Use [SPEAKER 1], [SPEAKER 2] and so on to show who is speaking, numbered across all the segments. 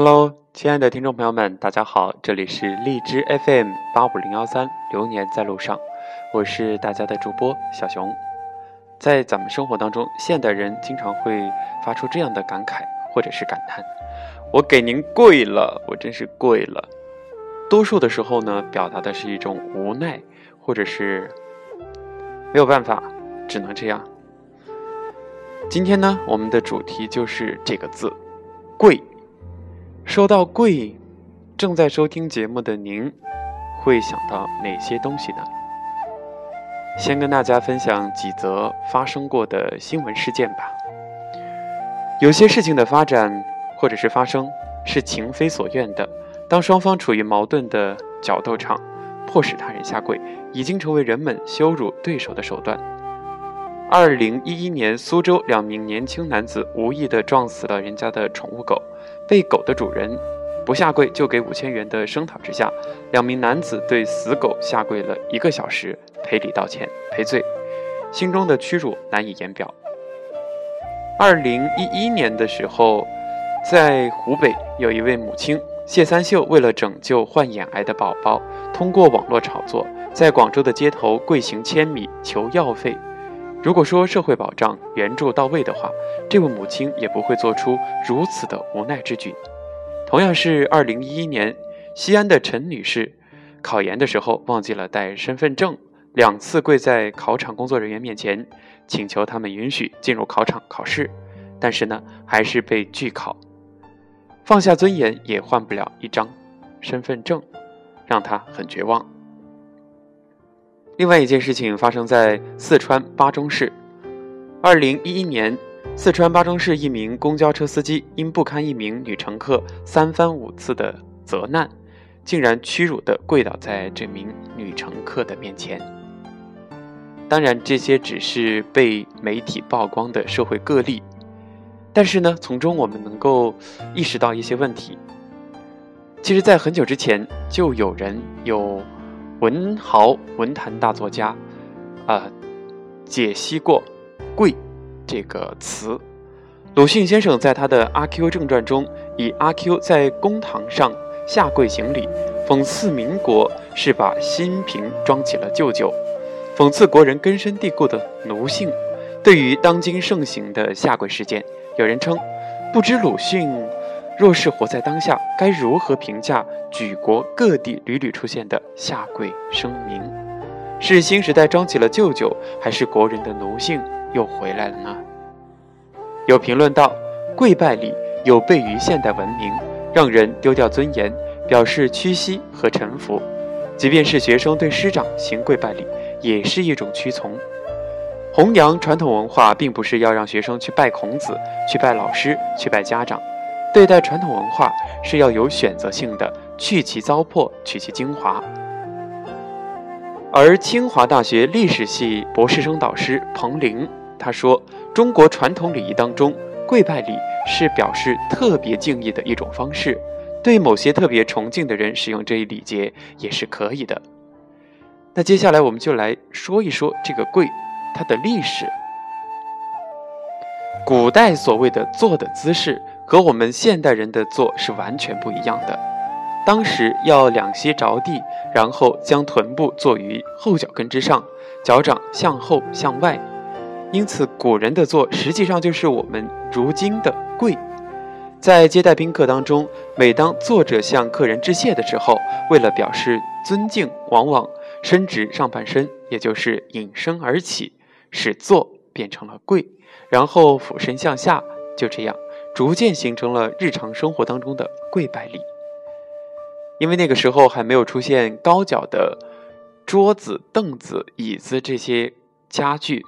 [SPEAKER 1] Hello，亲爱的听众朋友们，大家好，这里是荔枝 FM 八五零幺三，流年在路上，我是大家的主播小熊。在咱们生活当中，现代人经常会发出这样的感慨或者是感叹：“我给您跪了，我真是跪了。”多数的时候呢，表达的是一种无奈，或者是没有办法，只能这样。今天呢，我们的主题就是这个字“跪”。说到贵，正在收听节目的您，会想到哪些东西呢？先跟大家分享几则发生过的新闻事件吧。有些事情的发展或者是发生是情非所愿的，当双方处于矛盾的角斗场，迫使他人下跪，已经成为人们羞辱对手的手段。二零一一年，苏州两名年轻男子无意地撞死了人家的宠物狗。被狗的主人不下跪就给五千元的声讨之下，两名男子对死狗下跪了一个小时，赔礼道歉赔罪，心中的屈辱难以言表。二零一一年的时候，在湖北有一位母亲谢三秀，为了拯救患眼癌的宝宝，通过网络炒作，在广州的街头跪行千米求药费。如果说社会保障援助到位的话，这位母亲也不会做出如此的无奈之举。同样是二零一一年，西安的陈女士考研的时候忘记了带身份证，两次跪在考场工作人员面前，请求他们允许进入考场考试，但是呢，还是被拒考。放下尊严也换不了一张身份证，让她很绝望。另外一件事情发生在四川巴中市。二零一一年，四川巴中市一名公交车司机因不堪一名女乘客三番五次的责难，竟然屈辱地跪倒在这名女乘客的面前。当然，这些只是被媒体曝光的社会个例，但是呢，从中我们能够意识到一些问题。其实，在很久之前，就有人有。文豪、文坛大作家，啊，解析过“跪”这个词。鲁迅先生在他的《阿 Q 正传》中，以阿 Q 在公堂上下跪行礼，讽刺民国是把新瓶装起了旧酒，讽刺国人根深蒂固的奴性。对于当今盛行的下跪事件，有人称，不知鲁迅。若是活在当下，该如何评价举国各地屡屡出现的下跪声明？是新时代装起了舅舅，还是国人的奴性又回来了呢？有评论道：“跪拜礼有悖于现代文明，让人丢掉尊严，表示屈膝和臣服。即便是学生对师长行跪拜礼，也是一种屈从。弘扬传统文化，并不是要让学生去拜孔子、去拜老师、去拜家长。”对待传统文化是要有选择性的，去其糟粕，取其精华。而清华大学历史系博士生导师彭玲他说：“中国传统礼仪当中，跪拜礼是表示特别敬意的一种方式，对某些特别崇敬的人使用这一礼节也是可以的。”那接下来我们就来说一说这个跪它的历史。古代所谓的坐的姿势。和我们现代人的坐是完全不一样的。当时要两膝着地，然后将臀部坐于后脚跟之上，脚掌向后向外。因此，古人的坐实际上就是我们如今的跪。在接待宾客当中，每当作者向客人致谢的时候，为了表示尊敬，往往伸直上半身，也就是引身而起，使坐变成了跪，然后俯身向下，就这样。逐渐形成了日常生活当中的跪拜礼，因为那个时候还没有出现高脚的桌子、凳子、椅子这些家具，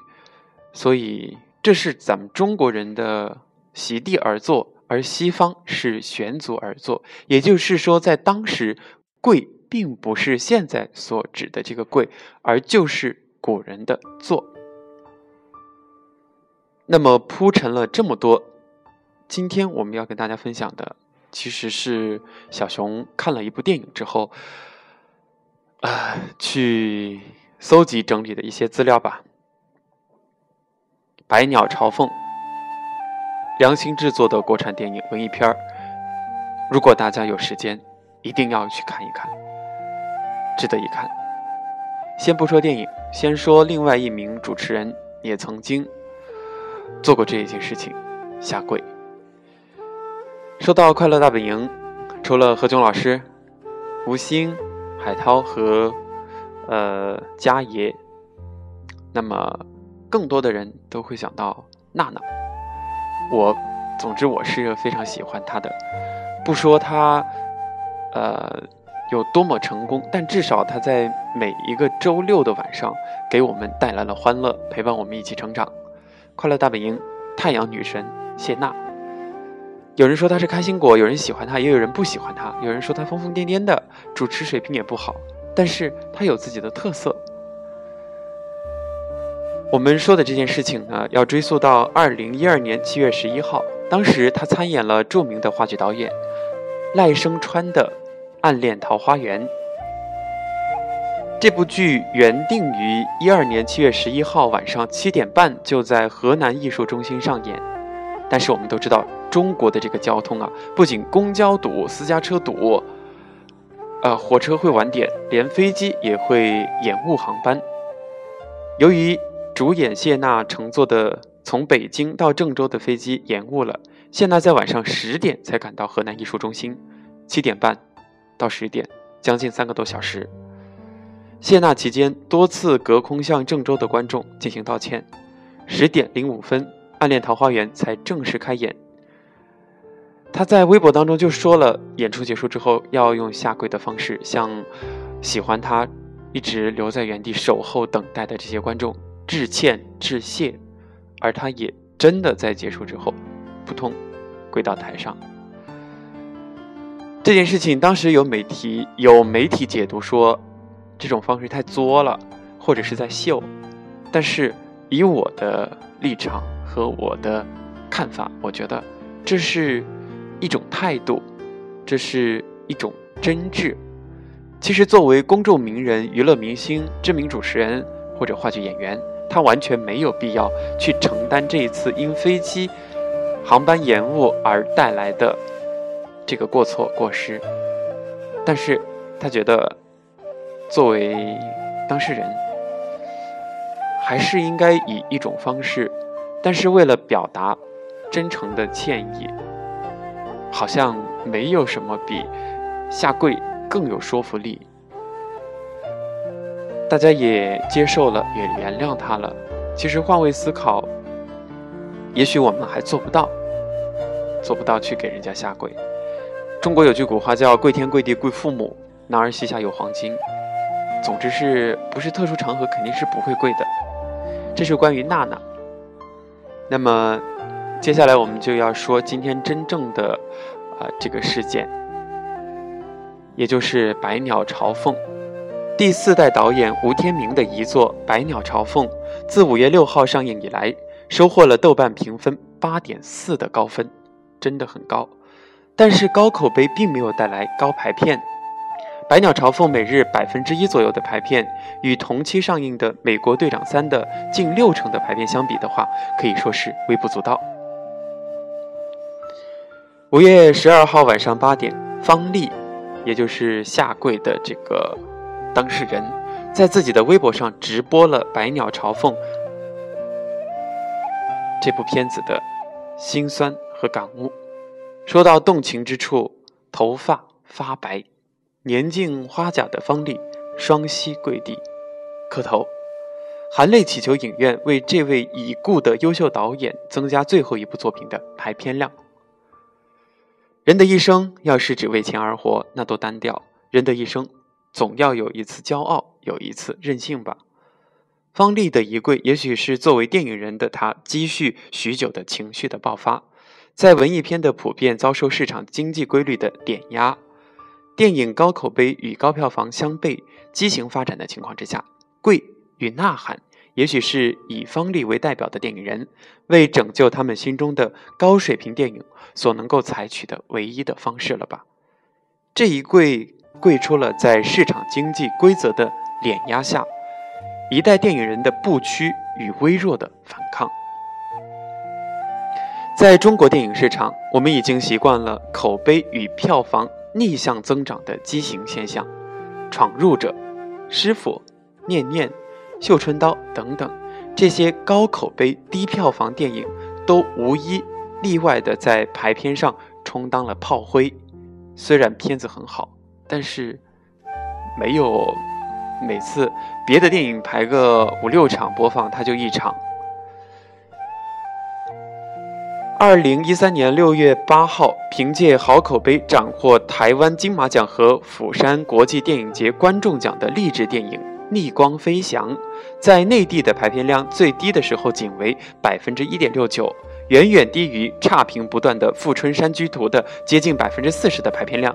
[SPEAKER 1] 所以这是咱们中国人的席地而坐，而西方是悬足而坐。也就是说，在当时，跪并不是现在所指的这个跪，而就是古人的坐。那么铺陈了这么多。今天我们要跟大家分享的，其实是小熊看了一部电影之后，啊，去搜集整理的一些资料吧。《百鸟朝凤》，良心制作的国产电影文艺片儿，如果大家有时间，一定要去看一看，值得一看。先不说电影，先说另外一名主持人也曾经做过这一件事情，下跪。说到《快乐大本营》，除了何炅老师、吴昕、海涛和呃嘉爷，那么更多的人都会想到娜娜。我，总之我是非常喜欢她的。不说她，呃，有多么成功，但至少她在每一个周六的晚上给我们带来了欢乐，陪伴我们一起成长。《快乐大本营》，太阳女神谢娜。有人说他是开心果，有人喜欢他，也有人不喜欢他。有人说他疯疯癫癫的，主持水平也不好，但是他有自己的特色。我们说的这件事情呢，要追溯到二零一二年七月十一号，当时他参演了著名的话剧导演赖声川的《暗恋桃花源》。这部剧原定于一二年七月十一号晚上七点半就在河南艺术中心上演，但是我们都知道。中国的这个交通啊，不仅公交堵、私家车堵，呃，火车会晚点，连飞机也会延误航班。由于主演谢娜乘坐的从北京到郑州的飞机延误了，谢娜在晚上十点才赶到河南艺术中心，七点半到十点，将近三个多小时。谢娜期间多次隔空向郑州的观众进行道歉。十点零五分，《暗恋桃花源》才正式开演。他在微博当中就说了，演出结束之后要用下跪的方式向喜欢他、一直留在原地守候等待的这些观众致歉致谢，而他也真的在结束之后扑通跪到台上。这件事情当时有媒体有媒体解读说，这种方式太作了，或者是在秀。但是以我的立场和我的看法，我觉得这是。一种态度，这是一种真挚。其实，作为公众名人、娱乐明星、知名主持人或者话剧演员，他完全没有必要去承担这一次因飞机航班延误而带来的这个过错过失。但是，他觉得作为当事人，还是应该以一种方式，但是为了表达真诚的歉意。好像没有什么比下跪更有说服力。大家也接受了，也原谅他了。其实换位思考，也许我们还做不到，做不到去给人家下跪。中国有句古话叫“跪天跪地跪父母，男儿膝下有黄金”。总之是不是特殊场合肯定是不会跪的。这是关于娜娜。那么。接下来我们就要说今天真正的，啊，这个事件，也就是《百鸟朝凤》第四代导演吴天明的遗作《百鸟朝凤》，自五月六号上映以来，收获了豆瓣评分八点四的高分，真的很高。但是高口碑并没有带来高排片，《百鸟朝凤》每日百分之一左右的排片，与同期上映的《美国队长三》的近六成的排片相比的话，可以说是微不足道。五月十二号晚上八点，方丽，也就是下跪的这个当事人，在自己的微博上直播了《百鸟朝凤》这部片子的辛酸和感悟。说到动情之处，头发发白，年近花甲的方丽双膝跪地磕头，含泪祈求影院为这位已故的优秀导演增加最后一部作品的排片量。人的一生要是只为钱而活，那多单调。人的一生总要有一次骄傲，有一次任性吧。方丽的一跪，也许是作为电影人的他积蓄许久的情绪的爆发。在文艺片的普遍遭受市场经济规律的碾压，电影高口碑与高票房相悖、畸形发展的情况之下，跪与呐喊。也许是以方丽为代表的电影人，为拯救他们心中的高水平电影所能够采取的唯一的方式了吧？这一跪跪出了在市场经济规则的碾压下，一代电影人的不屈与微弱的反抗。在中国电影市场，我们已经习惯了口碑与票房逆向增长的畸形现象，《闯入者》《师傅》《念念》《绣春刀》等等这些高口碑低票房电影，都无一例外的在排片上充当了炮灰。虽然片子很好，但是没有每次别的电影排个五六场播放，它就一场。二零一三年六月八号，凭借好口碑斩获台湾金马奖和釜山国际电影节观众奖的励志电影《逆光飞翔》，在内地的排片量最低的时候仅为百分之一点六九，远远低于差评不断的《富春山居图》的接近百分之四十的排片量。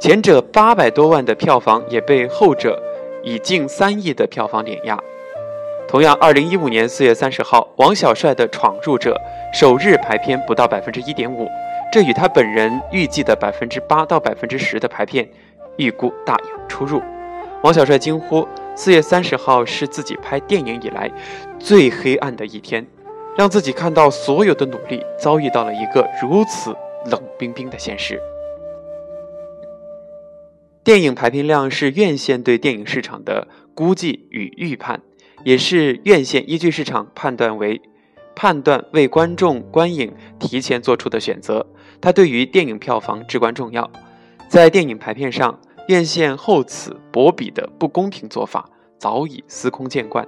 [SPEAKER 1] 前者八百多万的票房也被后者以近三亿的票房碾压。同样，二零一五年四月三十号，王小帅的《闯入者》首日排片不到百分之一点五，这与他本人预计的百分之八到百分之十的排片预估大有出入。王小帅惊呼：“四月三十号是自己拍电影以来最黑暗的一天，让自己看到所有的努力遭遇到了一个如此冷冰冰的现实。”电影排片量是院线对电影市场的估计与预判。也是院线依据市场判断为判断为观众观影提前做出的选择，它对于电影票房至关重要。在电影排片上，院线厚此薄彼的不公平做法早已司空见惯，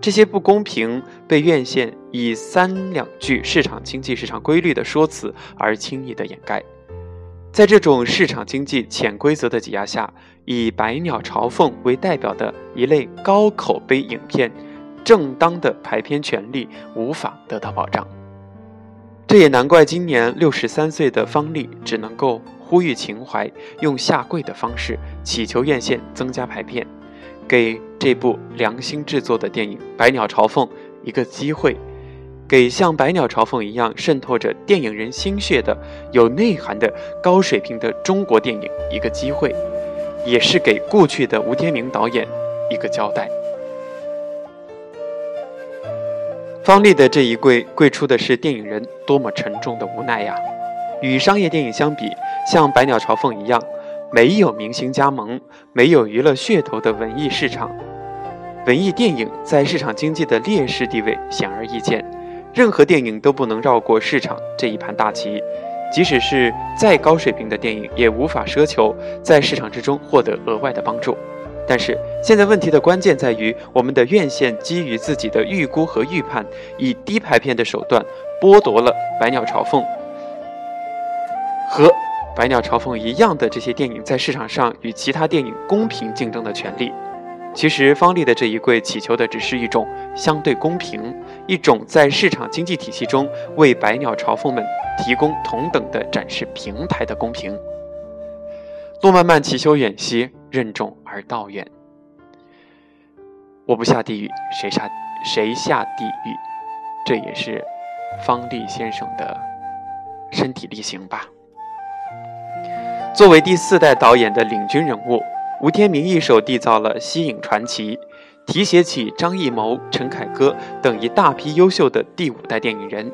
[SPEAKER 1] 这些不公平被院线以三两句市场经济市场规律的说辞而轻易的掩盖。在这种市场经济潜规则的挤压下，以《百鸟朝凤》为代表的一类高口碑影片，正当的排片权利无法得到保障。这也难怪今年六十三岁的方丽只能够呼吁情怀，用下跪的方式祈求院线增加排片，给这部良心制作的电影《百鸟朝凤》一个机会。给像《百鸟朝凤》一样渗透着电影人心血的有内涵的高水平的中国电影一个机会，也是给故去的吴天明导演一个交代。方丽的这一跪，跪出的是电影人多么沉重的无奈呀！与商业电影相比，像《百鸟朝凤》一样，没有明星加盟、没有娱乐噱头的文艺市场，文艺电影在市场经济的劣势地位显而易见。任何电影都不能绕过市场这一盘大棋，即使是再高水平的电影，也无法奢求在市场之中获得额外的帮助。但是现在问题的关键在于，我们的院线基于自己的预估和预判，以低排片的手段剥夺了《百鸟朝凤》和《百鸟朝凤》一样的这些电影在市场上与其他电影公平竞争的权利。其实方丽的这一跪祈求的只是一种相对公平，一种在市场经济体系中为百鸟朝凤们提供同等的展示平台的公平。路漫漫其修远兮，任重而道远。我不下地狱，谁下谁下地狱？这也是方丽先生的身体力行吧。作为第四代导演的领军人物。吴天明一手缔造了《西影传奇》，提携起张艺谋、陈凯歌等一大批优秀的第五代电影人。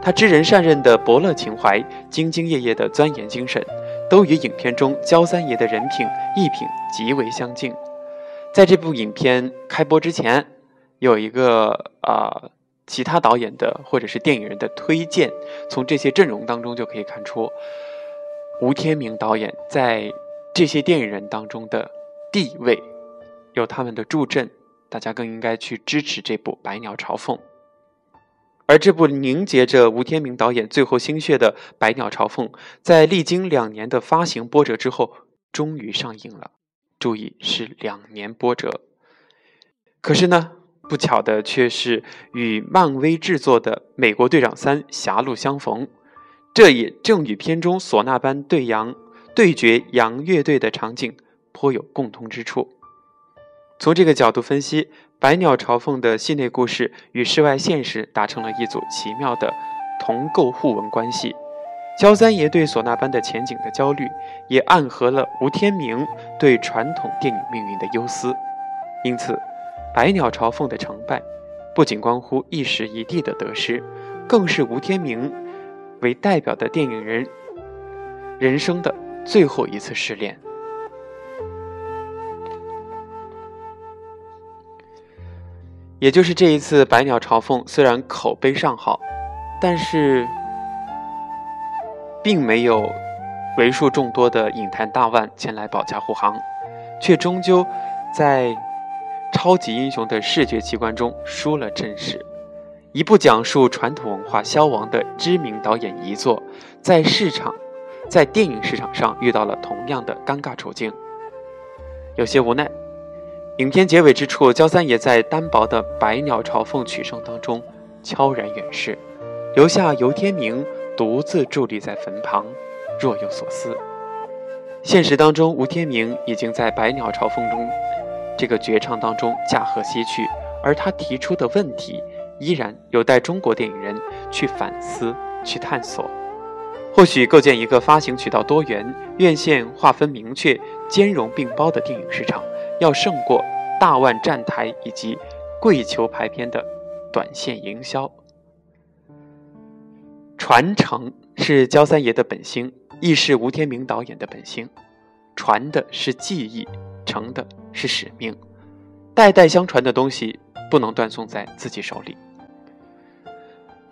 [SPEAKER 1] 他知人善任的伯乐情怀、兢兢业业的钻研精神，都与影片中焦三爷的人品、艺品极为相近。在这部影片开播之前，有一个啊其他导演的或者是电影人的推荐，从这些阵容当中就可以看出，吴天明导演在。这些电影人当中的地位，有他们的助阵，大家更应该去支持这部《百鸟朝凤》。而这部凝结着吴天明导演最后心血的《百鸟朝凤》，在历经两年的发行波折之后，终于上映了。注意，是两年波折。可是呢，不巧的却是与漫威制作的《美国队长三：狭路相逢》，这也正与片中唢呐班对杨。对决洋乐队的场景颇有共通之处。从这个角度分析，《百鸟朝凤》的戏内故事与室外现实达成了一组奇妙的同构互文关系。焦三爷对唢呐班的前景的焦虑，也暗合了吴天明对传统电影命运的忧思。因此，《百鸟朝凤》的成败，不仅关乎一时一地的得失，更是吴天明为代表的电影人人生的最后一次失恋。也就是这一次，《百鸟朝凤》虽然口碑尚好，但是并没有为数众多的影坛大腕前来保驾护航，却终究在超级英雄的视觉奇观中输了阵势。一部讲述传统文化消亡的知名导演遗作，在市场，在电影市场上遇到了同样的尴尬处境，有些无奈。影片结尾之处，焦三爷在单薄的《百鸟朝凤》曲声当中悄然远逝，留下尤天明独自伫立在坟旁，若有所思。现实当中，吴天明已经在《百鸟朝凤》中这个绝唱当中驾鹤西去，而他提出的问题依然有待中国电影人去反思、去探索。或许构建一个发行渠道多元、院线划分明确、兼容并包的电影市场。要胜过大腕站台以及跪求排片的短线营销。传承是焦三爷的本心，亦是吴天明导演的本心。传的是技艺，承的是使命。代代相传的东西不能断送在自己手里。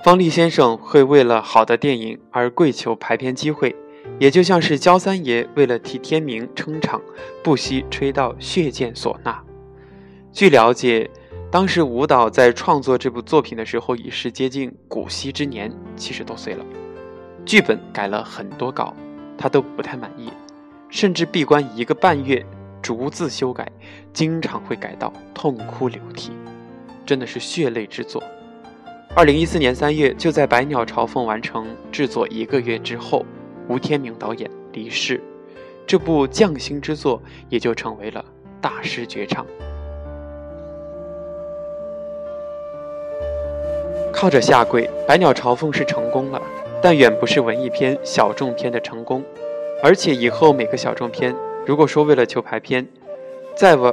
[SPEAKER 1] 方力先生会为了好的电影而跪求排片机会。也就像是焦三爷为了替天明撑场，不惜吹到血溅唢呐。据了解，当时舞蹈在创作这部作品的时候已是接近古稀之年，七十多岁了。剧本改了很多稿，他都不太满意，甚至闭关一个半月逐字修改，经常会改到痛哭流涕，真的是血泪之作。二零一四年三月，就在《百鸟朝凤》完成制作一个月之后。吴天明导演离世，这部匠心之作也就成为了大师绝唱。靠着下跪，《百鸟朝凤》是成功了，但远不是文艺片小众片的成功。而且以后每个小众片，如果说为了求排片，再玩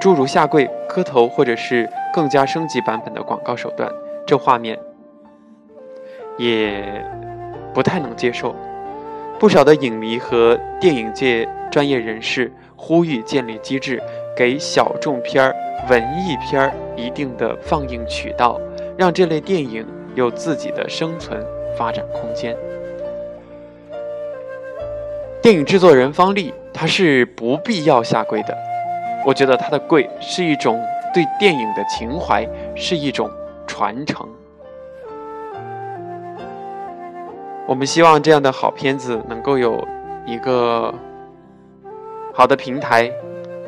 [SPEAKER 1] 诸如下跪、磕头，或者是更加升级版本的广告手段，这画面也不太能接受。不少的影迷和电影界专业人士呼吁建立机制，给小众片儿、文艺片儿一定的放映渠道，让这类电影有自己的生存发展空间。电影制作人方丽，他是不必要下跪的，我觉得他的跪是一种对电影的情怀，是一种传承。我们希望这样的好片子能够有一个好的平台，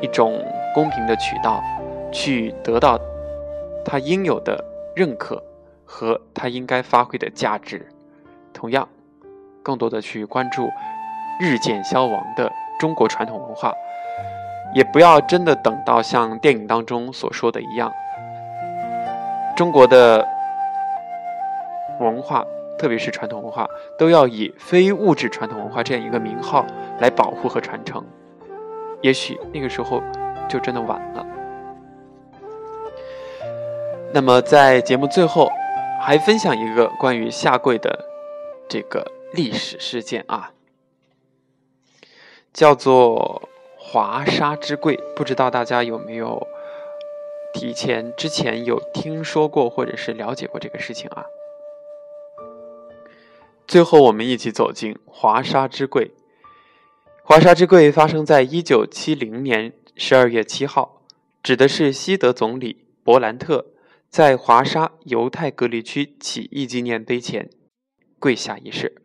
[SPEAKER 1] 一种公平的渠道，去得到它应有的认可和它应该发挥的价值。同样，更多的去关注日渐消亡的中国传统文化，也不要真的等到像电影当中所说的一样，中国的文化。特别是传统文化，都要以非物质传统文化这样一个名号来保护和传承。也许那个时候就真的晚了。那么在节目最后，还分享一个关于下跪的这个历史事件啊，叫做华沙之跪。不知道大家有没有提前之前有听说过或者是了解过这个事情啊？最后，我们一起走进华沙之柜。华沙之柜发生在一九七零年十二月七号，指的是西德总理伯兰特在华沙犹太隔离区起义纪念碑前跪下一事。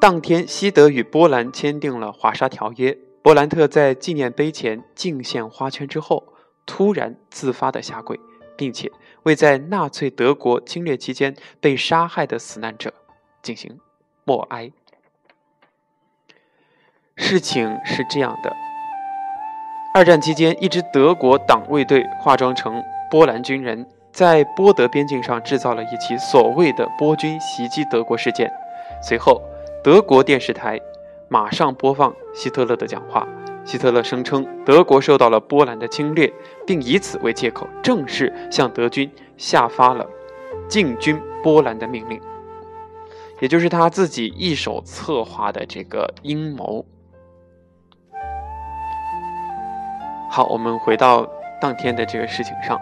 [SPEAKER 1] 当天，西德与波兰签订了华沙条约。伯兰特在纪念碑前敬献花圈之后，突然自发的下跪，并且为在纳粹德国侵略期间被杀害的死难者。进行默哀。事情是这样的：二战期间，一支德国党卫队化妆成波兰军人，在波德边境上制造了一起所谓的波军袭击德国事件。随后，德国电视台马上播放希特勒的讲话。希特勒声称德国受到了波兰的侵略，并以此为借口，正式向德军下发了进军波兰的命令。也就是他自己一手策划的这个阴谋。好，我们回到当天的这个事情上，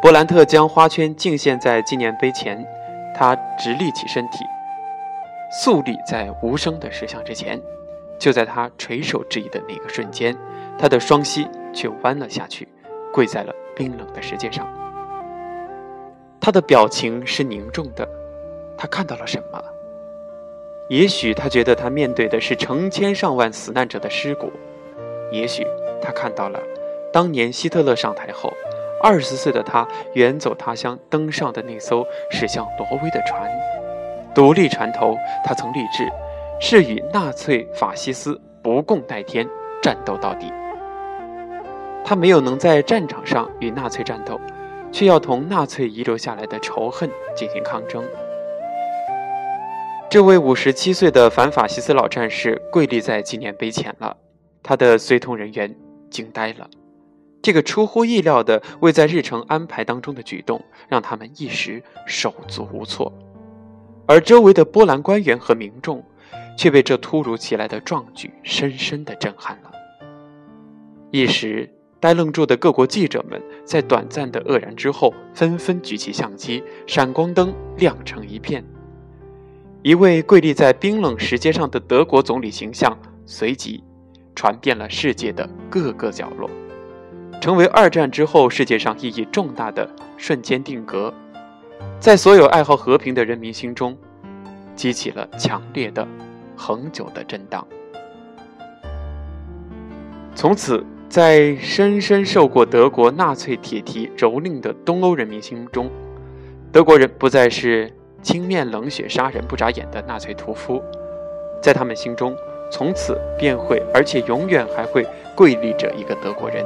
[SPEAKER 1] 伯兰特将花圈敬献在纪念碑前，他直立起身体，肃立在无声的石像之前。就在他垂手致意的那个瞬间，他的双膝却弯了下去，跪在了冰冷的石阶上。他的表情是凝重的，他看到了什么？也许他觉得他面对的是成千上万死难者的尸骨，也许他看到了。当年希特勒上台后，二十岁的他远走他乡，登上的那艘驶向挪威的船——独立船头。他曾立志，是与纳粹法西斯不共戴天，战斗到底。他没有能在战场上与纳粹战斗，却要同纳粹遗留下来的仇恨进行抗争。这位五十七岁的反法西斯老战士跪立在纪念碑前了，他的随同人员惊呆了。这个出乎意料的未在日程安排当中的举动，让他们一时手足无措，而周围的波兰官员和民众，却被这突如其来的壮举深深的震撼了。一时呆愣住的各国记者们，在短暂的愕然之后，纷纷举起相机，闪光灯亮成一片。一位跪立在冰冷石阶上的德国总理形象，随即传遍了世界的各个角落。成为二战之后世界上意义重大的瞬间定格，在所有爱好和平的人民心中，激起了强烈的、恒久的震荡。从此，在深深受过德国纳粹铁蹄蹂躏的东欧人民心中，德国人不再是青面冷血、杀人不眨眼的纳粹屠夫，在他们心中，从此便会，而且永远还会跪立着一个德国人。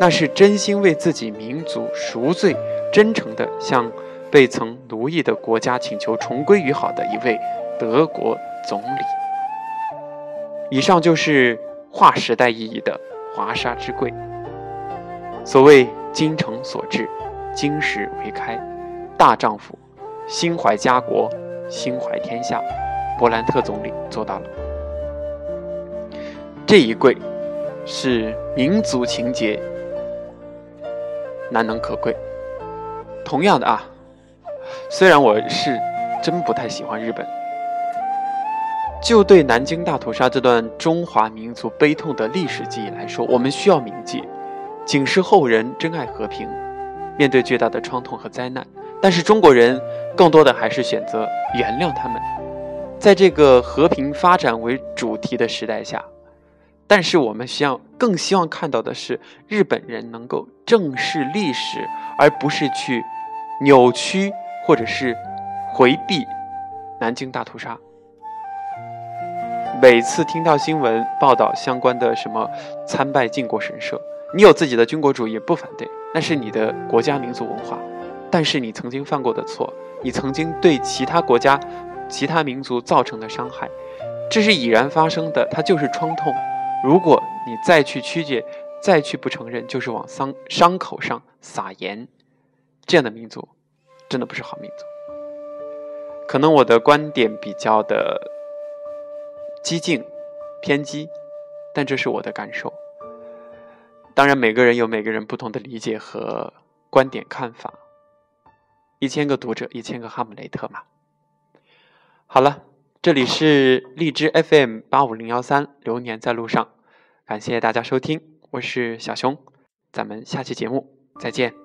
[SPEAKER 1] 那是真心为自己民族赎罪、真诚的向被曾奴役的国家请求重归于好的一位德国总理。以上就是划时代意义的华沙之跪。所谓精诚所至，金石为开，大丈夫，心怀家国，心怀天下。勃兰特总理做到了。这一跪，是民族情结。难能可贵。同样的啊，虽然我是真不太喜欢日本，就对南京大屠杀这段中华民族悲痛的历史记忆来说，我们需要铭记，警示后人珍爱和平。面对巨大的创痛和灾难，但是中国人更多的还是选择原谅他们。在这个和平发展为主题的时代下。但是我们希望更希望看到的是，日本人能够正视历史，而不是去扭曲或者是回避南京大屠杀。每次听到新闻报道相关的什么参拜靖国神社，你有自己的军国主义不反对，那是你的国家民族文化。但是你曾经犯过的错，你曾经对其他国家、其他民族造成的伤害，这是已然发生的，它就是创痛。如果你再去曲解，再去不承认，就是往伤伤口上撒盐，这样的民族，真的不是好民族。可能我的观点比较的激进、偏激，但这是我的感受。当然，每个人有每个人不同的理解和观点看法。一千个读者，一千个哈姆雷特嘛。好了。这里是荔枝 FM 八五零幺三，流年在路上，感谢大家收听，我是小熊，咱们下期节目再见。